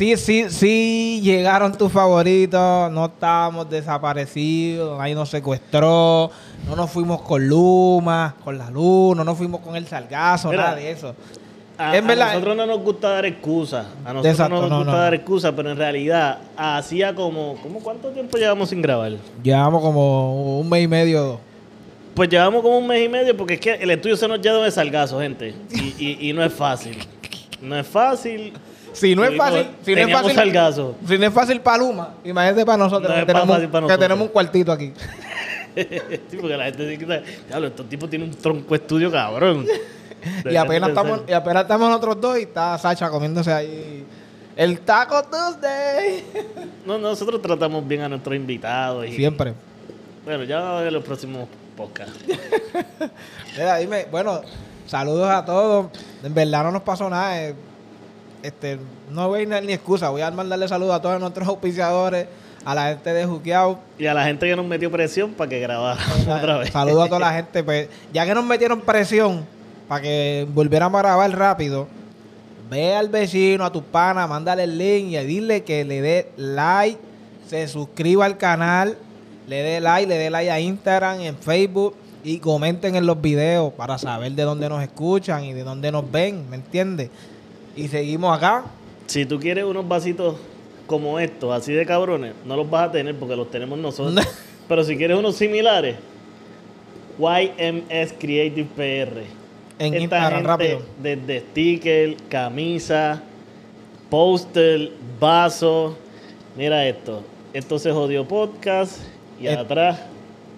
Sí, sí, sí, llegaron tus favoritos, no estábamos desaparecidos, nadie nos secuestró, no nos fuimos con Luma, con la luz, no nos fuimos con el salgazo, Mira, nada de eso. A, a nosotros no nos gusta dar excusas. A nosotros Exacto, no nos no, gusta no. dar excusas, pero en realidad hacía como, como ¿cuánto tiempo llevamos sin grabar? Llevamos como un mes y medio, dos. Pues llevamos como un mes y medio porque es que el estudio se nos llena de salgazo, gente. Y, y- y no es fácil. No es fásil. Si no es fácil, si no es fácil, salgazo. si no es fácil para Luma, imagínate para nosotros, No que, tenemos, que un cuartito aquí. sí, porque la gente dice, diablo, estos tipos tienen un tronco estudio cabrón. Y apenas, estamos, y apenas estamos nosotros dos y está Sacha comiéndose ahí el Taco Tuesday. No, nosotros tratamos bien a nuestros invitados. Y, Siempre. Bueno, ya en los próximos podcasts. Mira, dime, bueno, saludos a todos. En verdad no nos pasó nada. eh, Este, no voy a dar ni excusa. Voy a mandarle saludos a todos nuestros auspiciadores, a la gente de Juqueado. Y a la gente que nos metió presión para que grabáramos otra vez. Saludos a toda la gente. Pues, ya que nos metieron presión para que volviéramos a grabar rápido, ve al vecino, a tu pana, mándale el link y dile que le dé like, se suscriba al canal, le dé like, le dé like a Instagram, en Facebook y comenten en los videos para saber de dónde nos escuchan y de dónde nos ven, ¿me entiendes? Y seguimos acá. Si tú quieres unos vasitos como estos, así de cabrones, no los vas a tener porque los tenemos nosotros. Pero si quieres unos similares, YMS Creative PR. En Esta Instagram, gente, rápido. Desde sticker, camisa, póster, vaso. Mira esto. Esto se jodió podcast. Y Et- atrás,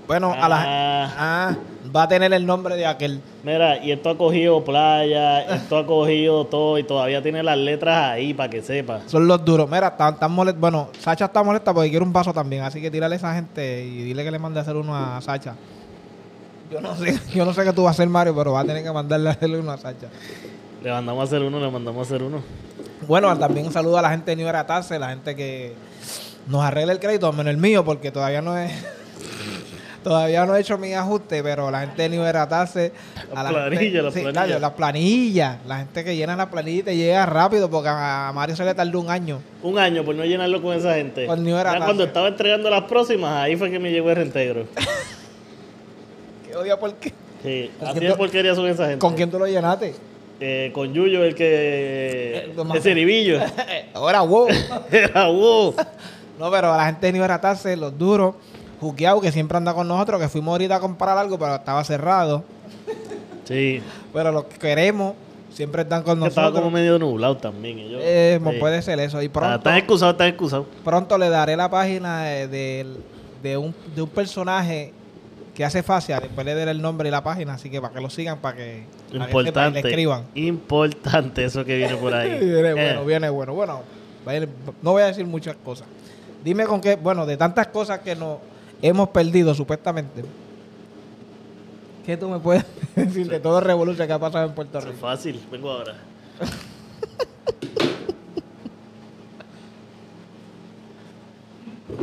Bueno, a la Ah. ah, va a tener el nombre de aquel. mira, y esto ha cogido playa, esto ha cogido todo y todavía tiene las letras ahí para que sepa. Son los duros. Mira, están, están molest- Bueno, Sacha está molesta porque quiere un vaso también. Así que tírale a esa gente y dile que le mande a hacer uno a Sacha. Yo no sé, yo no sé qué tú vas a hacer, Mario, pero va a tener que mandarle a hacerle uno a Sacha. Le mandamos a hacer uno, le mandamos a hacer uno. Bueno, también un saludo a la gente de New Era la gente que nos arregla el crédito, menos el mío, porque todavía no es. Todavía no he hecho mi ajuste, pero la gente de New Era Taxe, Las planillas, las sí, planillas. claro, las planillas, la gente que llena la planilla y te llega rápido, porque a Mario se le tardó un año. Un año por no llenarlo con esa gente. Ya cuando estaba entregando las próximas, ahí fue que me llegó el reintegro. ¿Qué odia por qué? Sí, ¿Con así de porquería son esa gente. ¿Con quién tú lo llenaste? Eh, con Yuyo, el que. Eh, el ceribillo. Ahora, wow. Era wow. no, pero la gente de Taxe, los duros, Juqueado, que siempre anda con nosotros, que fuimos ahorita a comprar algo, pero estaba cerrado. Sí. Pero los que queremos siempre están con Que estaba nosotros. como medio nublado también. ellos. Eh, Sí. Puede ser eso. Y pronto, Están excusados, están excusados. pronto le daré la página de, un, de un personaje que hace fascia. Después le daré el nombre y la página. Así que para que lo sigan, para que, para que le escriban. Importante eso que viene por ahí. viene Eh, bueno, viene bueno. Bueno, no voy a decir muchas cosas. Dime con qué, bueno, de tantas cosas que nos hemos perdido supuestamente. ¿Qué tú me puedes decir de todo revolución que ha pasado en Puerto eso es Rico? fácil, vengo ahora.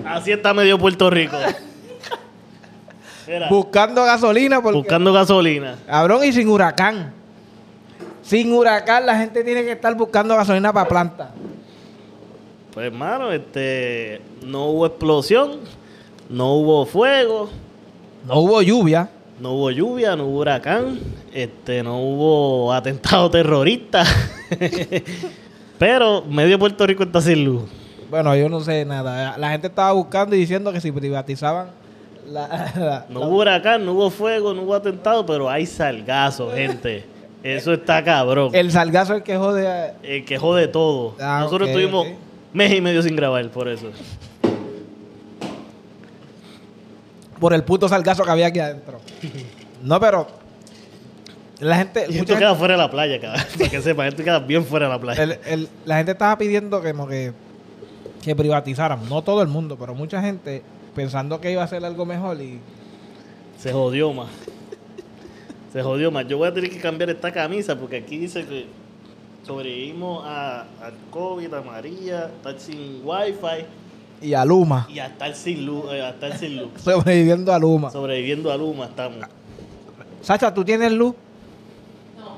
Así está medio Puerto Rico. Mira, Buscando gasolina porque... buscando gasolina. Cabrón, y sin huracán. Sin huracán la gente tiene que estar buscando gasolina para planta. Pues hermano, este no hubo explosión, no hubo fuego, No hubo lluvia. no hubo lluvia, no hubo huracán, este no hubo atentado terrorista. Pero medio Puerto Rico está sin luz. Bueno, yo no sé nada. La gente estaba buscando y diciendo que si privatizaban la... la- No la- hubo huracán, no hubo fuego, no hubo atentado, pero hay salgazo, gente. Eso está cabrón. el salgazo el que jode... El que jode todo. Ah, Nosotros ok, tuvimos ok. mes y medio sin grabar por eso. Por el puto salgazo que había aquí adentro. No, pero... La gente... Y mucha gente- fuera de la playa, cabrón. Para que sepan, esto queda bien fuera de la playa. el- el- la gente estaba pidiendo que como que que privatizaran. No todo el mundo, pero mucha gente pensando que iba a ser algo mejor y Se jodió más. Se jodió más. Yo voy a tener que cambiar esta camisa porque aquí dice que sobrevivimos a, al COVID, a María, a estar sin wifi y a Luma. y a estar sin luz. eh, a estar sin luz. Sobreviviendo a Luma. Sobreviviendo a Luma estamos. Sacha, ¿tú tienes luz? No,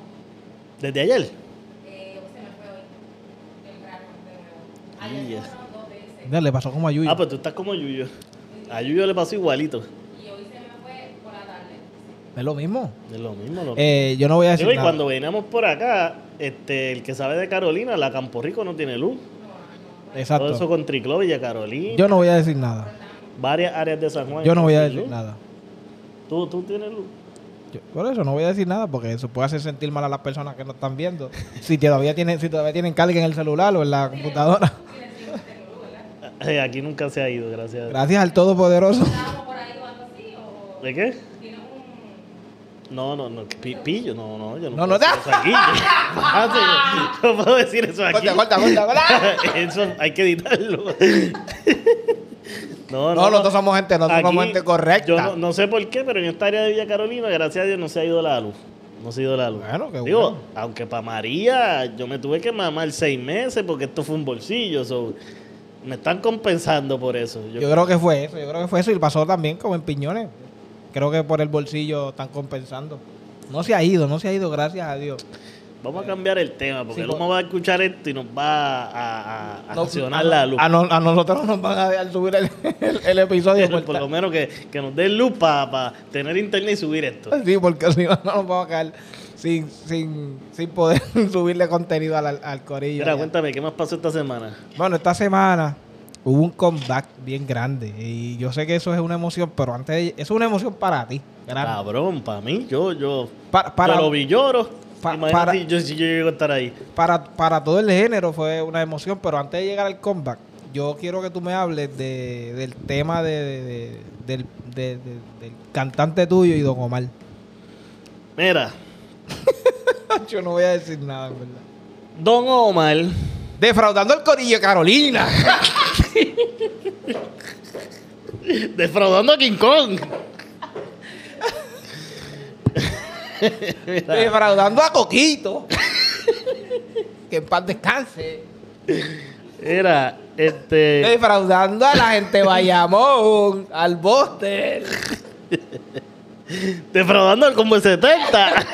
Desde ayer. eh, se me fue hoy. Temprano. Y Ayer es- fueron dos veces. Le pasó como a Yuyo. Ah, pues tú estás como Yuyo. A Yuyo le pasó igualito. Y hoy se me fue por la tarde. Es lo mismo. Es lo mismo. Lo Eh, yo no voy a decir Digo, y nada. cuando veníamos por acá, este, el que sabe de Carolina, la Campo Rico no tiene luz. Todo eso Exacto. con Triclo, Villa Carolina, Yo no voy a decir nada. varias áreas de San Juan. Yo no voy a decir luz. nada. ¿Tú, tú tienes luz. Yo- por eso no voy a decir nada porque eso puede hacer sentir mal a las personas que nos están viendo. Si todavía tienen, si todavía tienen carga en el celular o en la computadora. Aquí nunca se ha ido, gracias a Dios. Gracias al Todopoderoso. ¿Estábamos por ahí o algo así? ¿O ¿De qué? No, no, no. pi- Pillo, no, no. Yo no, No, puedo no, decir eso aquí. Sí, yo no puedo decir eso aquí. Corta, corta, corta. Eso hay que editarlo. No, No, nosotros somos gente, nosotros somos Aquí, gente correcta. Yo no, no sé por qué, pero en esta área de Villa Carolina, gracias a Dios, no se ha ido la luz. No se ha ido la luz. Bueno, qué Digo, bueno. aunque para María yo me tuve que mamar seis meses porque esto fue un bolsillo. so, me están compensando por eso. Yo- Yo creo que fue eso, yo creo que fue eso y pasó también como en Piñones. Creo que por el bolsillo están compensando. No se ha ido, no se ha ido, gracias a Dios. vamos a cambiar el tema porque Sí, humo va a escuchar esto y nos va a, a, a No, accionar a, la luz. a no- a nosotros nos van a dejar subir el, el- el episodio. por, por lo menos que, que nos den luz para tener internet y subir esto. Sí, porque si no, no nos vamos a quedar sin, sin, sin poder subirle contenido al, al corillo. Mira, ya. cuéntame, ¿qué más pasó esta semana? Bueno, esta semana hubo un comeback bien grande y yo sé que eso es una emoción, pero antes de- eso es una emoción para ti. grande. Cabrón, para mí, yo, yo, Pa- para, yo lo vi lloro. Pa- Imagínate para- si yo, si yo llego a estar ahí. para, para todo el género fue una emoción, pero antes de llegar al comeback, yo quiero que tú me hables de, del tema de, de- de- del, de- de- del cantante tuyo y Don Omar. Mira, yo no voy a decir nada, en verdad. Don Omar, Defraudando el corillo de Carolina. defraudando a King Kong. Defraudando a Coquito. que en paz descanse. mira, este. Defraudando a la gente Bayamón, al Boston. Defraudando al como el 70.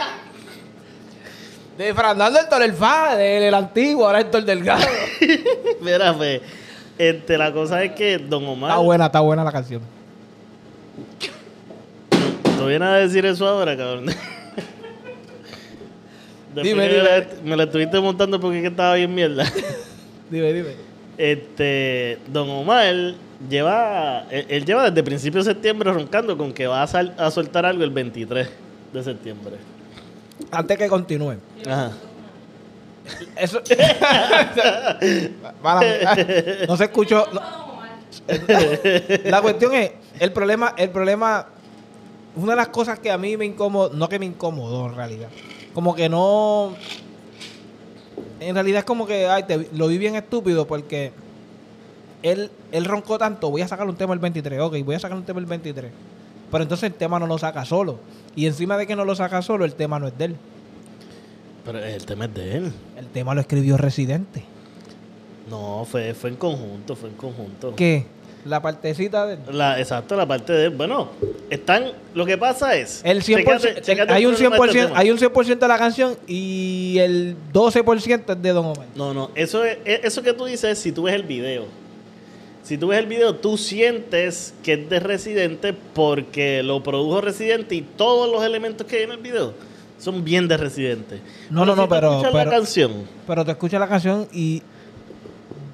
Defraudando el Torel Fade, el antiguo, ahora el Tor Delgado. Mira, pues. Este, la cosa es que Don Omar. Está buena, está buena la canción. ¿Tú vienes a decir eso ahora, cabrón? Dime, dime. la- me la estuviste montando porque es que estaba bien mierda. Dime, dime. Este, Don Omar lleva, él, él lleva desde principios de septiembre roncando con que va a, sal- a soltar algo el 23 de septiembre. Antes que continúe. Ajá. Eso. No se escuchó. no. La cuestión es, el problema, el problema, una de las cosas que a mí me incomodó, no que me incomodó en realidad, como que no, en realidad es como que, ay, te- lo vi bien estúpido porque él, él roncó tanto, voy a sacar un tema el 23, ok, voy a sacar un tema el 23, pero entonces el tema no lo saca solo, y encima de que no lo saca solo, el tema no es de él, Pero el tema es de él. el tema lo escribió Residente. No, fue, fue en conjunto, fue en conjunto. ¿Qué? La partecita de... La, exacto, la parte de él. Bueno, están. Lo que pasa es. El 100%, chécate- chécate hay, un problema de 100%, este tema. hay un 100% de la canción y el 12% es de Don Omar. No, no, eso, es, es- eso que tú dices es si tú ves el video. Si tú ves el video, tú sientes que es de Residente porque lo produjo Residente y todos los elementos que hay en el video son bien de Residente. No, no, no, si tú pero- escuchas pero- la canción, Pero te escuchas la canción y...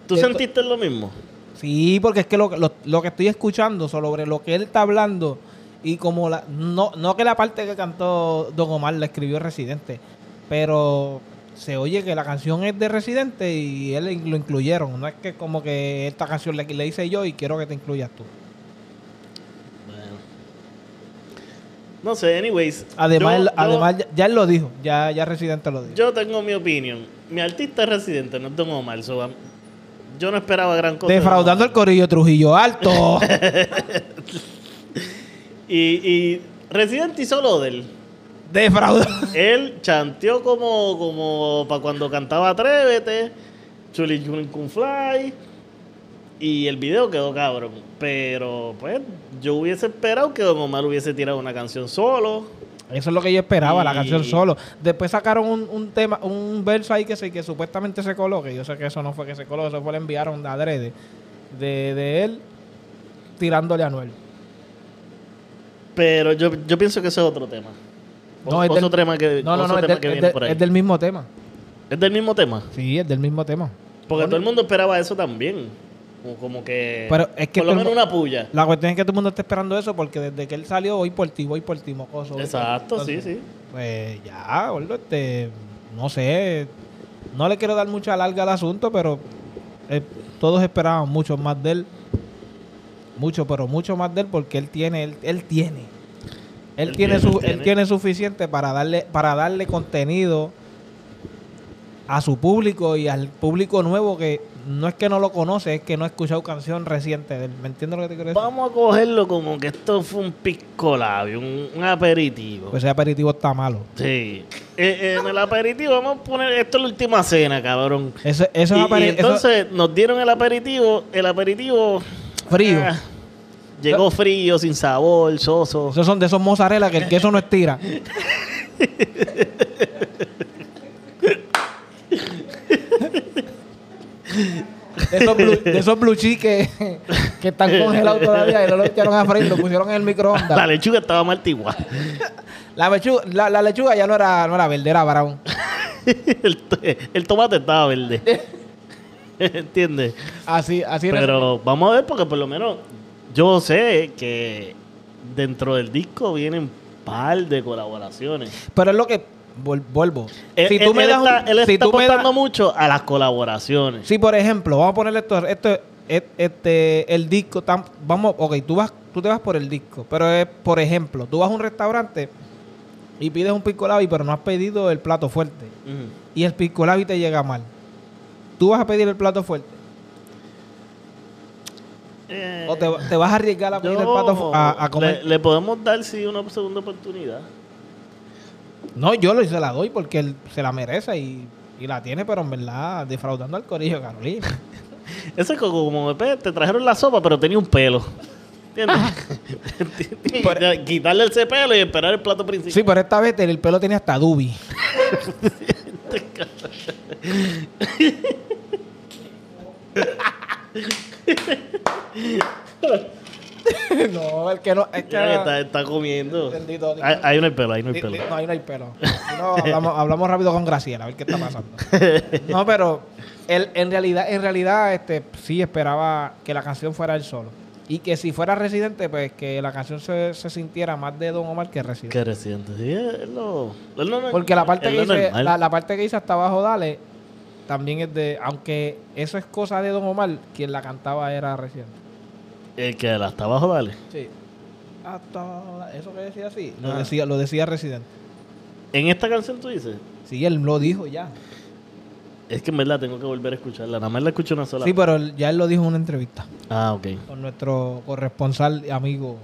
¿tú Esto- sentiste lo mismo? Sí, porque es que lo, lo- lo que estoy escuchando sobre lo que él está hablando y como la... No, no que la parte que cantó Don Omar la escribió Residente, pero se oye que la canción es de Residente y él lo incluyeron. No es que como que esta canción le, le hice yo y quiero que te incluyas tú. No sé, anyways. Además, yo- él- yo- además ya, él lo dijo, ya, ya Residente lo dijo. Yo tengo mi opinión. Mi artista es Residente, no es Don Omar. so, am- yo no esperaba gran cosa. Defraudando el corillo Trujillo Alto. Y, y Resident hizo lo de él. Defraudando. Él chanteó como, como para cuando cantaba Atrévete, Chuli Kun Fly. Y el video quedó cabrón. Pero, pues, yo hubiese esperado que Don Omar hubiese tirado una canción solo. Eso es lo que yo esperaba, la canción solo. Después sacaron un, un tema, un verso ahí que, se, que supuestamente se coló, que yo sé que eso no fue que se coló, eso fue le enviaron de adrede, de, de él tirándole a Anuel. Pero yo, yo pienso que ese es otro tema. No, es otro del- tema que, No, no, otro no, es del, que viene por ahí. es del mismo tema. ¿Es del mismo tema. Sí, es del mismo tema. Porque todo el mundo esperaba eso también. Como, como que. Pero es que por lo el menos una puya. La cuestión es que todo el mundo está esperando eso porque desde que él salió, voy por ti, voy por ti, mocoso. voy por ti. Exacto, sí, sí. Pues ya, gordo, este, no sé, no le quiero dar mucha larga al asunto, pero eh, todos esperaban mucho más de él, mucho, pero mucho más de él porque él tiene, él, él tiene, él, Él tiene, tiene, su, él él tiene. tiene suficiente para darle, para darle contenido a su público y al público nuevo que no es que no lo conoce, es que no ha escuchado canción reciente de él. ¿Me entiendes lo que te quiero decir? Vamos a cogerlo como que esto fue un pisco labio, un, un aperitivo. Pues ese aperitivo está malo. sí. Eh, eh, en el aperitivo vamos a poner. Esto es la última cena, cabrón. Eso, eso Y- es y, aperi- eso- entonces nos dieron el aperitivo. El aperitivo. frío. ah, llegó frío, sin sabor, soso. Esos son de esos mozzarella que el queso no estira. De esos blue, de esos blue que, que están congelados todavía y no lo echaron a freír, lo pusieron en el microondas. La lechuga estaba mal igual. La, lechuga, la, la lechuga ya no era, no era verde, era brown. el, to- el tomate estaba verde. ¿Entiendes? Así, así era. Pero vamos a ver, porque por lo menos yo sé que dentro del disco vienen par de colaboraciones. Pero es lo que vuelvo. Él, si tú él- me él das un- está, él si está tú me das- mucho a las colaboraciones. Si por ejemplo, vamos a ponerle esto, esto es- este, el disco, tan, vamos, ok, tú vas, tú te vas por el disco, pero es, por ejemplo, tú vas a un restaurante y pides un pico labi, pero no has pedido el plato fuerte y el pico labi te llega mal. Tú vas a pedir el plato fuerte Eh, o te, te vas a arriesgar a pedir el plato a, a comer. Le, le podemos dar sí una segunda oportunidad. No, yo se la doy porque él se la merece y, y la tiene, pero en verdad defraudando al corillo, Carolina. Eso es como, pues, te trajeron la sopa, pero tenía un pelo. ¿Entiendes? Por- Quitarle ese pelo y esperar el plato principal. Sí, pero esta vez el pelo tenía hasta dubi. no, el que no, es que está, está comiendo. Bendito no hay pelo, ahí no hay pelo. No, ahí no hay pelo. No, hablamos, hablamos rápido con Graciela, a ver qué está pasando. No, pero él, en realidad, en realidad, este, sí esperaba que la canción fuera él solo. Y que si fuera Residente, pues que la canción se, se sintiera más de Don Omar que Residente. Qué reciente. Sí, es lo Porque la parte, que normal. la, la parte que dice hasta abajo, dale, también es de. Aunque eso es cosa de Don Omar, quien la cantaba era Residente. El que la está abajo, dale. Sí. Hasta abajo, dale. Eso que decía así, lo Ah. decía, lo decía Residente. En esta canción tú dices. Sí, él lo dijo ya. Es que en verdad tengo que volver a escucharla. Nada más la escucho una sola Sí, vez. pero ya él lo dijo en una entrevista Ah, ok. con nuestro corresponsal y amigo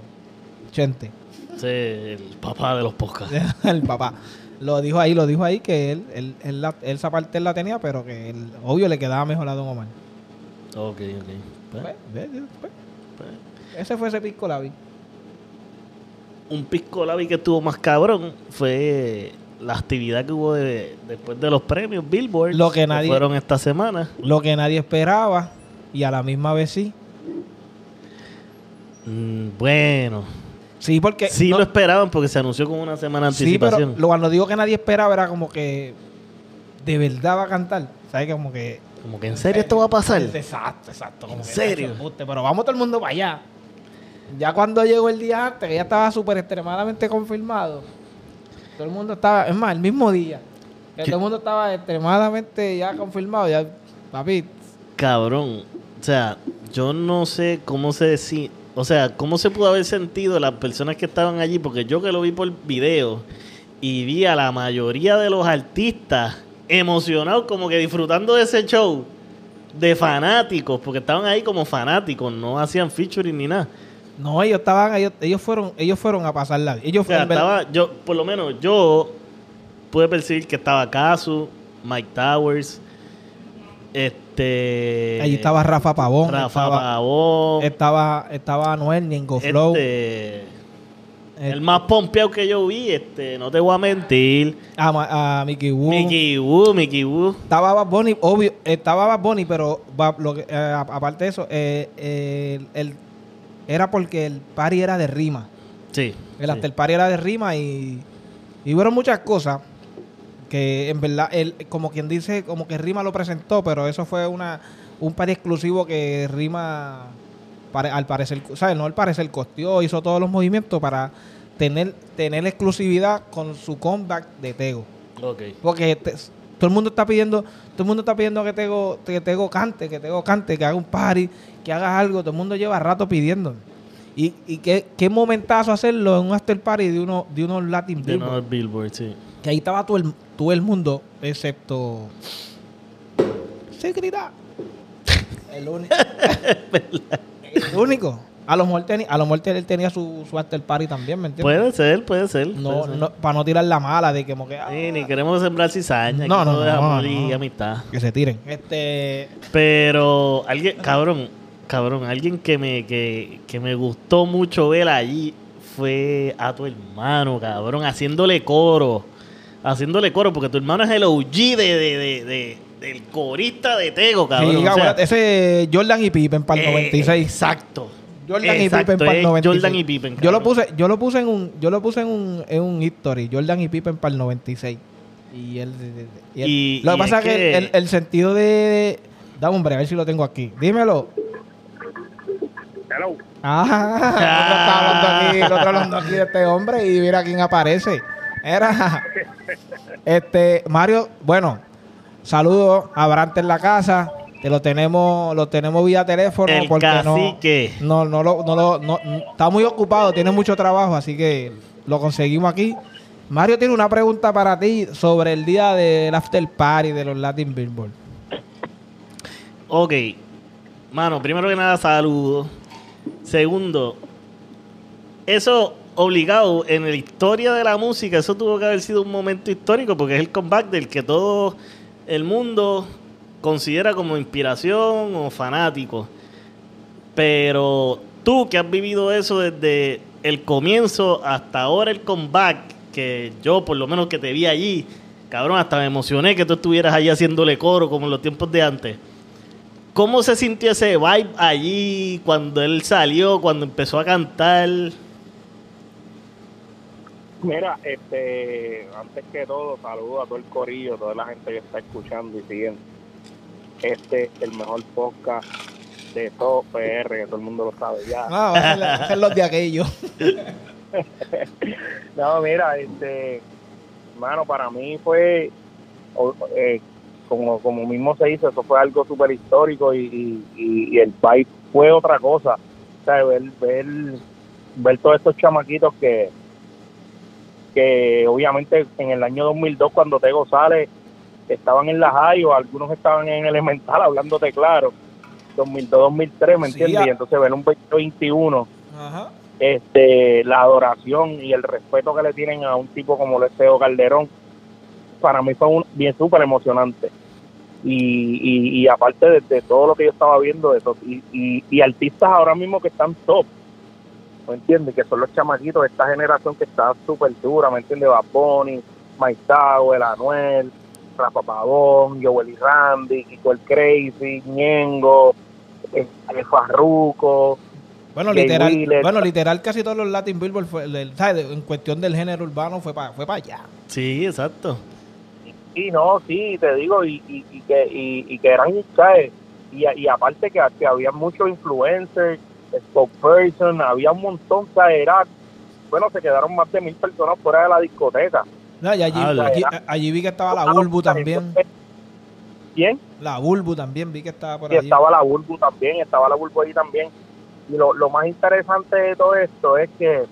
Chente, Sí, el papá de los podcasts. el papá. Lo dijo ahí, lo dijo ahí que él, él, él la- él esa parte él la tenía, pero que él, obvio le quedaba mejor a Don Omar. Ok, ok. Pues, Pues, pues, pues. ese fue ese pisco labi. Un pisco labi que estuvo más cabrón fue la actividad que hubo de- después de los premios Billboard. Lo que nadie- fueron esta semana. Lo que nadie esperaba y a la misma vez sí. Mm, bueno, Sí, porque sí no- lo esperaban porque se anunció con una semana de sí, pero anticipación. lo- cuando digo que nadie esperaba era como que de verdad va a cantar, ¿sabes? Como que Como que en serio esto va a pasar. Exacto, exacto. Como ¿En que serio? embuste, Pero vamos todo el mundo para allá. Ya cuando llegó el día antes, que ya estaba súper extremadamente confirmado, todo el mundo estaba, es más, el mismo día, todo el mundo estaba extremadamente ya confirmado, ya, papi, Cabrón. O sea, yo no sé cómo se decía. O sea, cómo se pudo haber sentido las personas que estaban allí, porque yo que lo vi por video y vi a la mayoría de los artistas emocionados, como que disfrutando de ese show. de fanáticos, porque estaban ahí como fanáticos, no hacían featuring ni nada. No, ellos estaban, ellos, ellos fueron, ellos fueron a pasarla. Ellos O sea, estaba, yo, por lo menos yo pude percibir que estaba Casu, Mike Towers, este... allí estaba Rafa Pavón, Rafa estaba, Pavón, estaba, estaba Anuel, Ningo Flow. Este, eh, el más pompeado que yo vi, este, no te voy a mentir, a, Mickey Wu. Mickey Wu, Mickey Wu. Estaba Bad Bunny, obvio, estaba Bad Bunny, pero va- lo que- eh, aparte de eso, eh, el, el- era porque el party era de rima. Sí. El sí. after party era de rima y, y hubo muchas cosas que en verdad, él, como quien dice, como que Rima lo presentó, pero eso fue una un party exclusivo que Rima, al parecer, ¿sabes? No al parecer costeó, hizo todos los movimientos para tener, tener exclusividad con su comeback de Tego. Ok. Porque te- todo el mundo está pidiendo, todo el mundo está pidiendo que Tego, que Tego cante, que Tego cante, que haga un party, que haga algo. Todo el mundo lleva rato pidiendo. Y, y qué, qué momentazo hacerlo en un after party de uno, de unos Latin De Billboard. Billboard, sí. Que ahí estaba todo el, todo el mundo, excepto. Seguridad. El único. Único. A lo mejor, a lo mejor él tenía su, su after party también, ¿me entiendes? Puede ser, puede ser. no, puede ser. no, para no tirar la mala de que como que. ah, Sí, ni queremos sembrar cizaña. No, no, no, amor no. y amistad. que se tiren. Este. Pero alguien, cabrón, cabrón, alguien que me, que, que me gustó mucho ver allí fue a tu hermano, cabrón, haciéndole coro. Haciéndole coro, porque tu hermano es el OG de, de, de, de- del corista de Tego, cabrón. Sí, o sea, ese Jordan y Pippen para el eh, 96. Exacto. Jordan y exacto, Pippen para el es 96. Jordan y Pippen. Yo lo puse, yo lo puse en un, yo lo puse en un, en un history, Jordan y Pippen para el 96. Y él, y él- Y- lo que y pasa es que, que- el, el sentido de, de dame hombre, a ver si lo tengo aquí. Dímelo. Hello. Ah, el otro está hablando aquí, el otro hablando aquí de este hombre y mira quién aparece. Era este Mario, bueno, saludos a Brante en la casa. Que lo tenemos, lo tenemos vía teléfono El porque no, cacique. no, no, lo, no, lo, no, está muy ocupado, tiene mucho trabajo, así que lo conseguimos aquí. Mario tiene una pregunta para ti sobre el día del after party de los Latin Billboard. Ok. Mano, primero que nada, saludos. Segundo, eso obligado en la historia de la música, eso tuvo que haber sido un momento histórico porque es el comeback del que todo el mundo considera como inspiración o fanático. Pero tú que has vivido eso desde el comienzo hasta ahora el comeback, que yo por lo menos que te vi allí, cabrón, hasta me emocioné que tú estuvieras allí haciéndole coro como en los tiempos de antes. ¿Cómo se sintió ese vibe allí cuando él salió, cuando empezó a cantar? Mira, este, antes que todo, saludo a todo el corillo, toda la gente que está escuchando y siguiendo. Este el mejor podcast de todo PR, que todo el mundo lo sabe ya. Ah, ser los de aquellos. No, mira, este, hermano, para mí fue, eh, como, como mismo se dice, eso fue algo súper histórico y- y el país fue otra cosa. O sea, ver, ver, ver todos estos chamaquitos que, que obviamente en el año 2002 cuando Tego sale, estaban en la high o algunos estaban en elemental, hablándote claro. 2002-2003, ¿me Sí, entiendes? a- Y entonces ver un 2021 Ajá. este la adoración y el respeto que le tienen a un tipo como lo es Teo Calderón para mí fue un, bien súper emocionante y, y, y aparte de, de todo lo que yo estaba viendo de eso y, y, y artistas ahora mismo que están top ¿me entiendes? que son los chamaquitos de esta generación que está súper dura ¿me entiendes? Bad Bunny, Mike Tower, Anuel Rafa Pavón, Joel y Randy Kiko el Crazy, Ñengo eh, Farruko Bueno, Jay literal, Wheeler. bueno, literal casi todos los Latin Billboard fue, en cuestión del género urbano fue para fue para allá. Sí, exacto. Sí, no, sí, te digo, y, y, y que, y, y que eran, ¿sabes? Y, y aparte que, que había muchos influencers, spokesperson, había un montón, ¿sabes? Era, bueno, se quedaron más de mil personas fuera de la discoteca. No, y allí, allí, allí vi que estaba la Bulbu también. ¿Quién? La Bulbu también vi que estaba por Y allí. estaba la Bulbu también, estaba la Bulbu ahí también. Y lo, lo más interesante de todo esto es que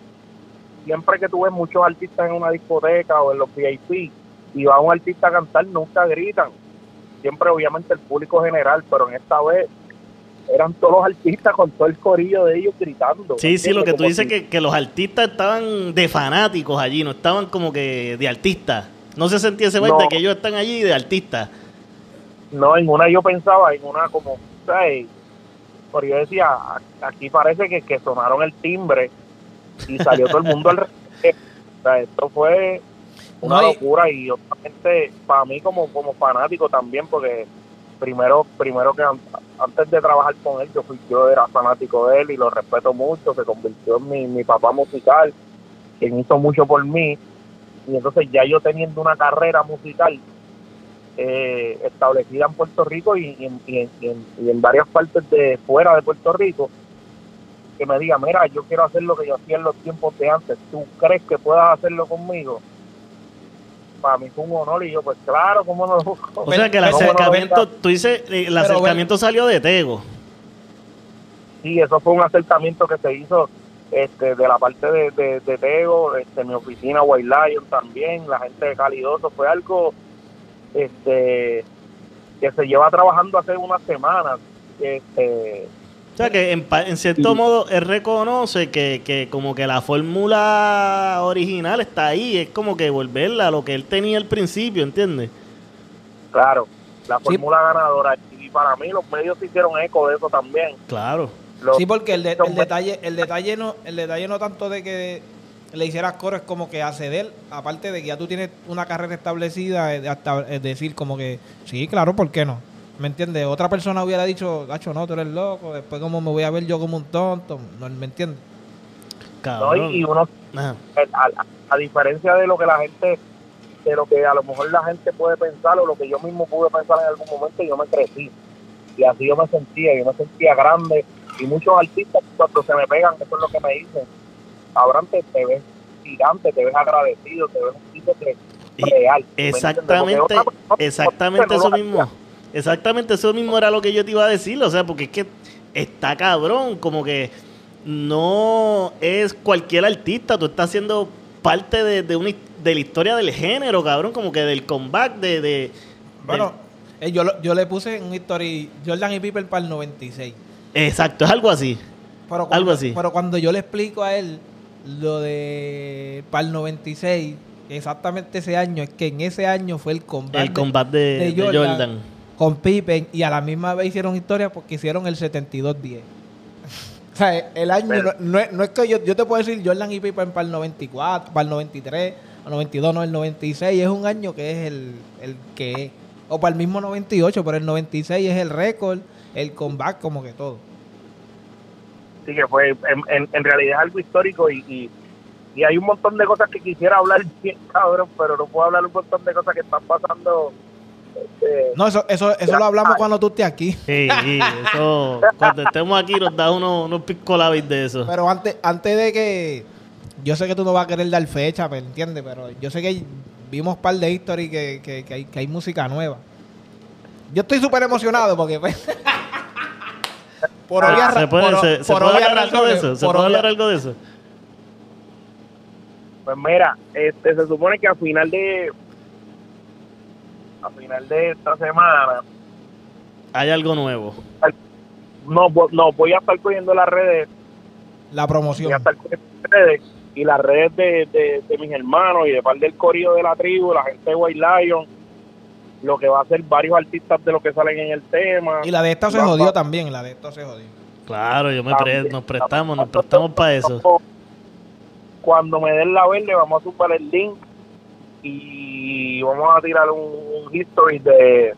siempre que tú ves muchos artistas en una discoteca o en los VIP y va un artista a cantar, nunca gritan. siempre obviamente el público general, pero en esta vez eran todos los artistas con todo el corillo de ellos gritando. Sí, sí, lo que tú dices si- que, que los artistas estaban de fanáticos allí, no estaban como que de artistas. No se sentía ese No. de que ellos están allí de artistas. No, en una yo pensaba, en una como, ¿sabes? Pero yo decía, "A- aquí parece que, que sonaron el timbre y salió todo el mundo al. O sea, esto fue una No, locura y obviamente para mí como, como fanático también, porque primero primero que antes de trabajar con él, yo, fui, yo era fanático de él y lo respeto mucho, se convirtió en mi, mi papá musical, quien hizo mucho por mí. Y entonces ya yo teniendo una carrera musical, eh, establecida en Puerto Rico y, y en, y en- y en- varias partes de fuera de Puerto Rico, que me diga, mira, yo quiero hacer lo que yo hacía en los tiempos de antes, ¿tú crees que puedas hacerlo conmigo? Para mí fue un honor y yo, pues claro, ¿cómo no? O sea que el ¿Cómo no acercamiento, tú dices, eh, el Pero acercamiento salió de Tego. Sí, eso fue un acercamiento que se hizo este, de la parte de, de, de Tego, este, mi oficina White Lion también, la gente de Calidoso, fue algo este, que se lleva trabajando hace unas semanas. Este, O sea que en, en cierto Sí. modo él reconoce que, que como que la fórmula original está ahí, es como que volverla a lo que él tenía al principio, ¿entiendes? claro, la fórmula ganadora. Y para mí los medios se hicieron eco de eso también. Claro. Los- Sí, porque el, de- el detalle, el detalle no, el detalle no tanto de que le hicieras coro es como que acceder, aparte de que ya tú tienes una carrera establecida, es, de hasta, es decir, como que sí, claro, ¿por qué no? ¿Me entiendes? Otra persona hubiera dicho, Gacho, no, tú eres loco, después como me voy a ver yo como un tonto, ¿no? ¿me entiendes? y, uno Ajá. a, a- a diferencia de lo que la gente de lo que a lo mejor la gente puede pensar o lo que yo mismo pude pensar en algún momento yo me crecí y así yo me sentía yo me sentía grande y muchos artistas cuando se me pegan eso es lo que me dicen Abraham te, te ves gigante te ves agradecido te ves un tipo que real. Exactamente, exactamente eso hacía. mismo. Exactamente eso mismo era lo que yo te iba a decir, o sea, porque es que está cabrón, como que no es cualquier artista, tú estás siendo parte de, de, una, de la historia del género, cabrón, como que del comeback de... de Bueno, eh, yo, yo le puse un history Jordan y Piper para el 96. del- exacto, es algo así. Pero cuando, Algo así. Pero cuando yo le explico a él lo de para el 96, exactamente ese año, es que en ese año fue el combate El de, de de Jordan. Con Pippen y a la misma vez hicieron historia porque hicieron el 72-10. o sea, el año no, es, no es que yo, yo te puedo decir Jordan y Pippen para el 94, para el 93, o 92, no, el 96 es un año que es el, el que es. O para el mismo 98, pero el 96 es el récord, el comeback, como que todo. sí que fue en, en, en realidad es algo histórico y, y, y hay un montón de cosas que quisiera hablar bien cabrón pero no puedo hablar un montón de cosas que están pasando No, eso, eso, eso lo hablamos cuando tú estés aquí. Sí, sí, eso, cuando estemos aquí nos da unos, unos piscolabis de eso. Pero antes, antes de que. Yo sé que tú no vas a querer dar fecha, ¿me entiendes? Pero yo sé que vimos un par de history que, que, que hay, que hay música nueva. Yo estoy súper emocionado porque. pues, por obvias ¿Se ra- puede, por- se, puede hablar algo de razones, eso? ¿Se por puede hablar algo de eso? Pues mira, este, se supone que a final de a final de esta semana Hay algo nuevo. no, no voy a estar cogiendo las redes, La voy promoción. a estar cogiendo las redes y las redes de, de, de mis hermanos y de par del corillo de la tribu, la gente de White Lion, lo que va a ser varios artistas de los que salen en el tema. Y la de esta se jodió también. La de esta se jodió. Claro, yo me pre- nos prestamos, nos prestamos para eso. Cuando me den la verde, vamos a subir el link y vamos a tirar un, un history de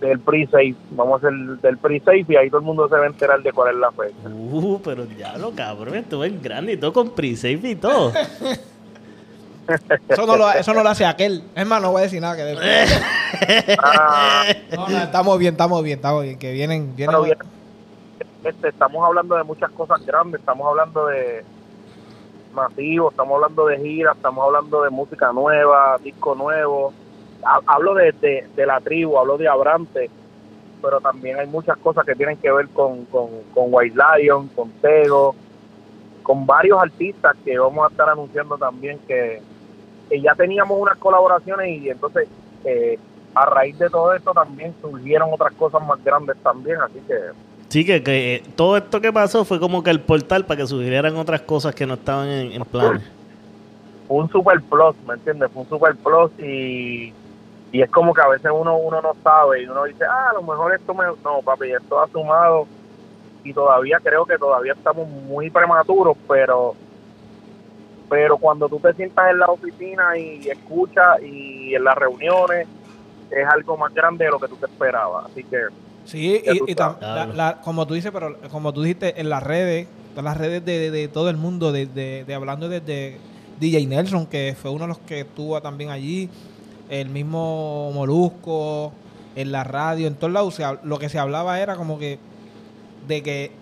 del pre-save. Vamos a hacer del pre-save y ahí todo el mundo se va a enterar de cuál es la fecha. Uh, pero ya lo cabrón, esto es grande y todo con pre-save y todo. Eso no lo, eso no lo hace aquel. Es más, no voy a decir nada que de- Ah, No, no, estamos bien, estamos bien, estamos bien. Que vienen, vienen. bien, este, estamos hablando de muchas cosas grandes. Estamos hablando de masivos, estamos hablando de giras, estamos hablando de música nueva, disco nuevo. Ha- Hablo de, de, la tribu, hablo de Abrante, pero también hay muchas cosas que tienen que ver con, con, con White Lion, con Tego, con varios artistas que vamos a estar anunciando también que, que ya teníamos unas colaboraciones y entonces eh, a raíz de todo esto también surgieron otras cosas más grandes también, así que Sí, que, que eh, todo esto que pasó fue como que el portal para que sugirieran otras cosas que no estaban en, en fue un super plus, ¿me entiendes? Fue un super plus y, y es como que a veces uno uno no sabe y uno dice, ah, a lo mejor esto me... No, papi, esto ha sumado y todavía creo que todavía estamos muy prematuros, pero pero cuando tú te sientas en la oficina y escuchas y en las reuniones es algo más grande de lo que tú te esperabas, así que Sí, Ya tú y, y tam- sabes. la- la- como tú dices, pero como tú dijiste en las redes, todas las redes de, de- de todo el mundo, de, de- de hablando desde DJ Nelson, que fue uno de los que estuvo también allí, el mismo Molusco, en la radio, en todos lados, lo que se hablaba era como que de que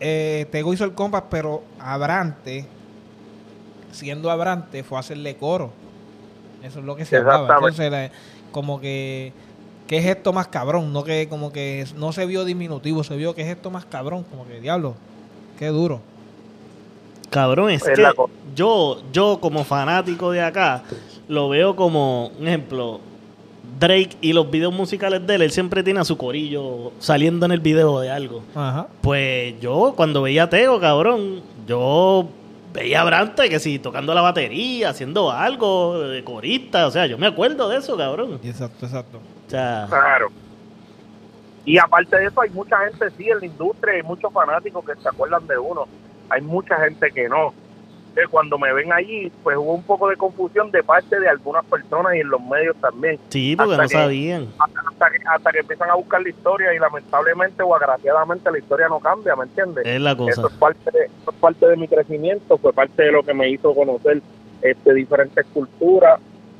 eh, Tego hizo el compás, pero Abrante, siendo Abrante, fue a hacerle coro. Eso es lo que se hablaba. Exactamente. Entonces, como que, ¿qué es esto más cabrón? No que como que no se vio diminutivo, se vio que es esto más cabrón, como que diablo, qué duro. Cabrón, es, que yo, yo como fanático de acá, lo veo como, un ejemplo, Drake y los videos musicales de él, él siempre tiene a su corillo saliendo en el video de algo. Ajá. Pues yo, cuando veía a Tego, cabrón, yo veía a Brante que sí, tocando la batería, haciendo algo, de corista, o sea, yo me acuerdo de eso, cabrón. Exacto, exacto. O sea, Claro. Y aparte de eso, hay mucha gente, sí, en la industria, hay muchos fanáticos que se acuerdan de uno. Hay mucha gente que no. Cuando me ven allí, pues hubo un poco de confusión de parte de algunas personas y en los medios también. sí, porque Hasta no que- sabían. Hasta, hasta que, hasta que empiezan a buscar la historia y lamentablemente o agraciadamente la historia no cambia, ¿me entiendes? Es la cosa. Eso es parte de, eso es parte de mi crecimiento, fue parte de lo que me hizo conocer este, diferentes culturas.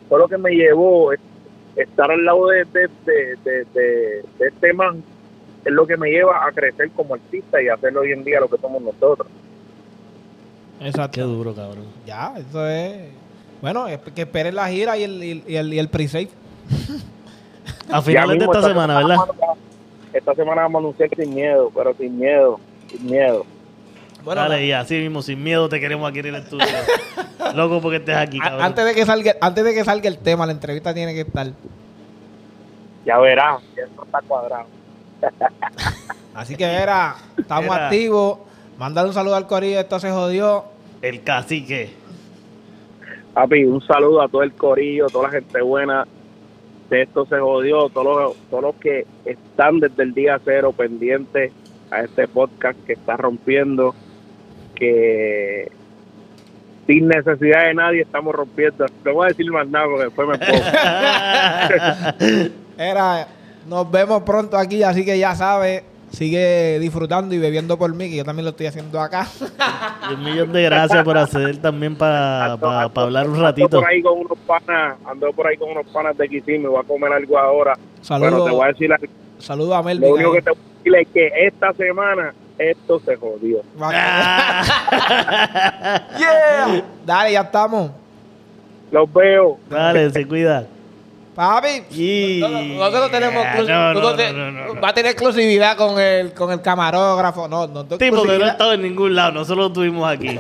Fue lo que me llevó es- estar al lado de, de, de, de, de- de este man, es lo que me lleva a crecer como artista y hacerlo hoy en día lo que somos nosotros. Exacto. Qué duro, cabrón. Ya, eso es. Bueno, es que esperen la gira y el, y el, y el, pre-save. A finales de esta semana, ¿verdad? Esta semana vamos a anunciar sin miedo, pero sin miedo, sin miedo. Bueno, Dale, y así mismo, sin miedo te queremos aquí en el estudio. Loco porque estés aquí, cabrón. antes de que salga, antes de que salga el tema, la entrevista tiene que estar. Ya verás, que esto está cuadrado. Así que era, estamos Era. activos. Mandar un saludo al corillo, esto se jodió. El cacique. Papi, un saludo a todo el corillo, toda la gente buena. De esto se jodió, todos los, todos los que están desde el día cero pendientes a este podcast que está rompiendo, que sin necesidad de nadie estamos rompiendo. No voy a decir más nada porque después me pongo. Era, nos vemos pronto aquí, así que ya sabes, sigue disfrutando y bebiendo por mí, que yo también lo estoy haciendo acá. Y un millón de gracias por acceder también para Ando- ando- hablar un ando ratito. por ahí con unos panas, ando por ahí con unos panas de Kissimmee, me voy a comer algo ahora. Bueno, te voy a Saludos decir algo. saludo a Lo Melvin. único que te voy a decir es que esta semana esto se jodió. Yeah. Dale, ya estamos. Los veo. Dale, se cuida. Papi, Y... nosotros- tenemos exclu- No, no, no, va a tener exclusividad con el con el camarógrafo. No, no, Sí, porque no he estado en ningún lado, nosotros lo tuvimos aquí.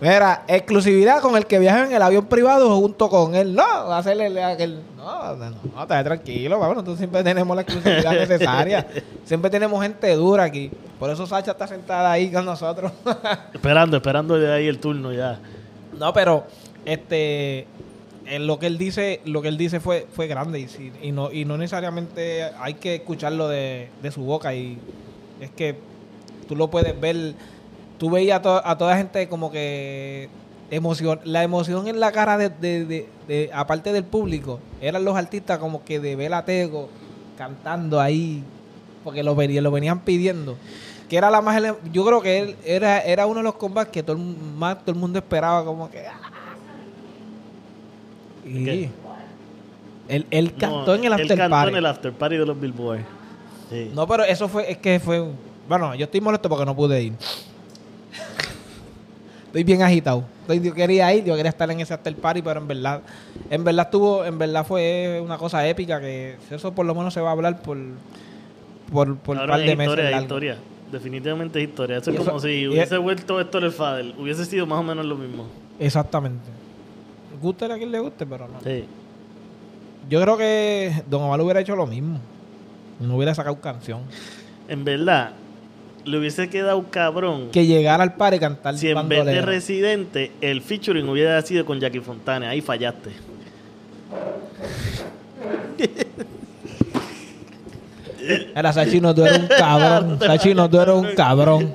Mira, exclusividad con el que viaja en el avión privado junto con él. No, va a hacerle aquel. No, no, no, no, estate tranquilo, vamos. Nosotros siempre tenemos la exclusividad necesaria. Siempre tenemos gente dura aquí. Por eso Sacha está sentada ahí con nosotros. Esperando, esperando de ahí el turno ya. no, pero este lo que él dice, lo que él dice fue, fue grande y, sí, y no, y no necesariamente hay que escucharlo de, de su boca y es que tú lo puedes ver, tú veías a, to- a toda gente como que emoción, la emoción en la cara de, de- de- aparte del público, eran los artistas como que de ver a Tego cantando ahí, porque lo venían, lo venían pidiendo. Que era la más yo creo que él era, era uno de los combates que todo más todo el mundo esperaba como que ah. Él, él cantó No, en el él after cantó party. en el after party de los Billboard. Sí. No, pero eso fue, es que fue, bueno, yo estoy molesto porque no pude ir. Estoy bien agitado. Estoy- yo quería ir, yo quería estar en ese after party, pero en verdad, en verdad estuvo, en verdad fue una cosa épica que eso por lo menos se va a hablar por, por, por un par de meses. historia, es largos. historia. Definitivamente es historia. Eso Y es eso- como si hubiese vuelto esto el Fadel. Hubiese sido más o menos lo mismo. Exactamente. Guste a quien le guste, pero no. Sí. Yo creo que Don Omar hubiera hecho lo mismo. No hubiera sacado canción. En verdad, le hubiese quedado cabrón Que llegara al par y cantar si en vez de. Residente el featuring hubiera sido con Jackie Fontana. Ahí fallaste. Era Sachino, tú eres un cabrón. Sachino, tú eres un cabrón.